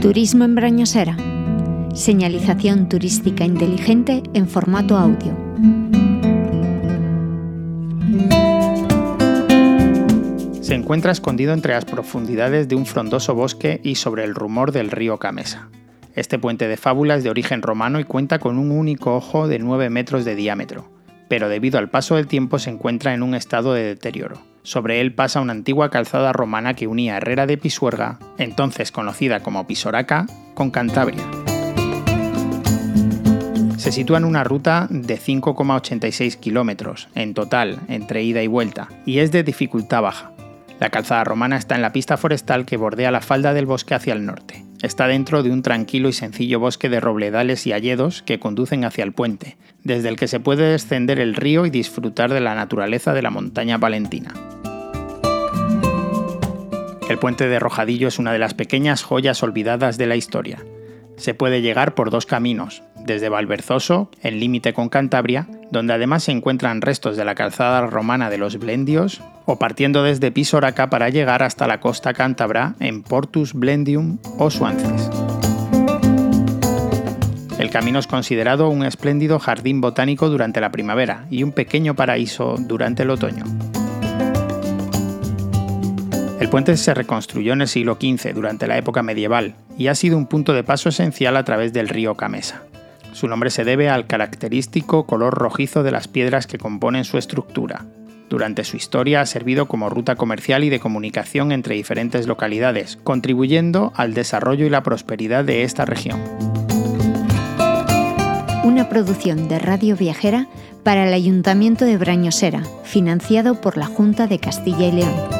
Turismo en Brañosera. Señalización turística inteligente en formato audio. Se encuentra escondido entre las profundidades de un frondoso bosque y sobre el rumor del río Camesa. Este puente de fábula es de origen romano y cuenta con un único ojo de 9 metros de diámetro, pero debido al paso del tiempo se encuentra en un estado de deterioro. Sobre él pasa una antigua calzada romana que unía Herrera de Pisuerga, entonces conocida como Pisoraca, con Cantabria. Se sitúa en una ruta de 5,86 kilómetros en total entre ida y vuelta y es de dificultad baja. La calzada romana está en la pista forestal que bordea la falda del bosque hacia el norte. Está dentro de un tranquilo y sencillo bosque de robledales y hayedos que conducen hacia el puente, desde el que se puede descender el río y disfrutar de la naturaleza de la montaña palentina. El puente de Rojadillo es una de las pequeñas joyas olvidadas de la historia. Se puede llegar por dos caminos, desde Valverzoso, en límite con Cantabria, donde además se encuentran restos de la calzada romana de los Blendios, o partiendo desde Pisoraca para llegar hasta la costa cántabra en Portus Blendium o Suances. El camino es considerado un espléndido jardín botánico durante la primavera y un pequeño paraíso durante el otoño. El puente se reconstruyó en el siglo XV durante la época medieval y ha sido un punto de paso esencial a través del río Camesa. Su nombre se debe al característico color rojizo de las piedras que componen su estructura. Durante su historia ha servido como ruta comercial y de comunicación entre diferentes localidades, contribuyendo al desarrollo y la prosperidad de esta región. Una producción de Radio Viajera para el Ayuntamiento de Brañosera, financiado por la Junta de Castilla y León.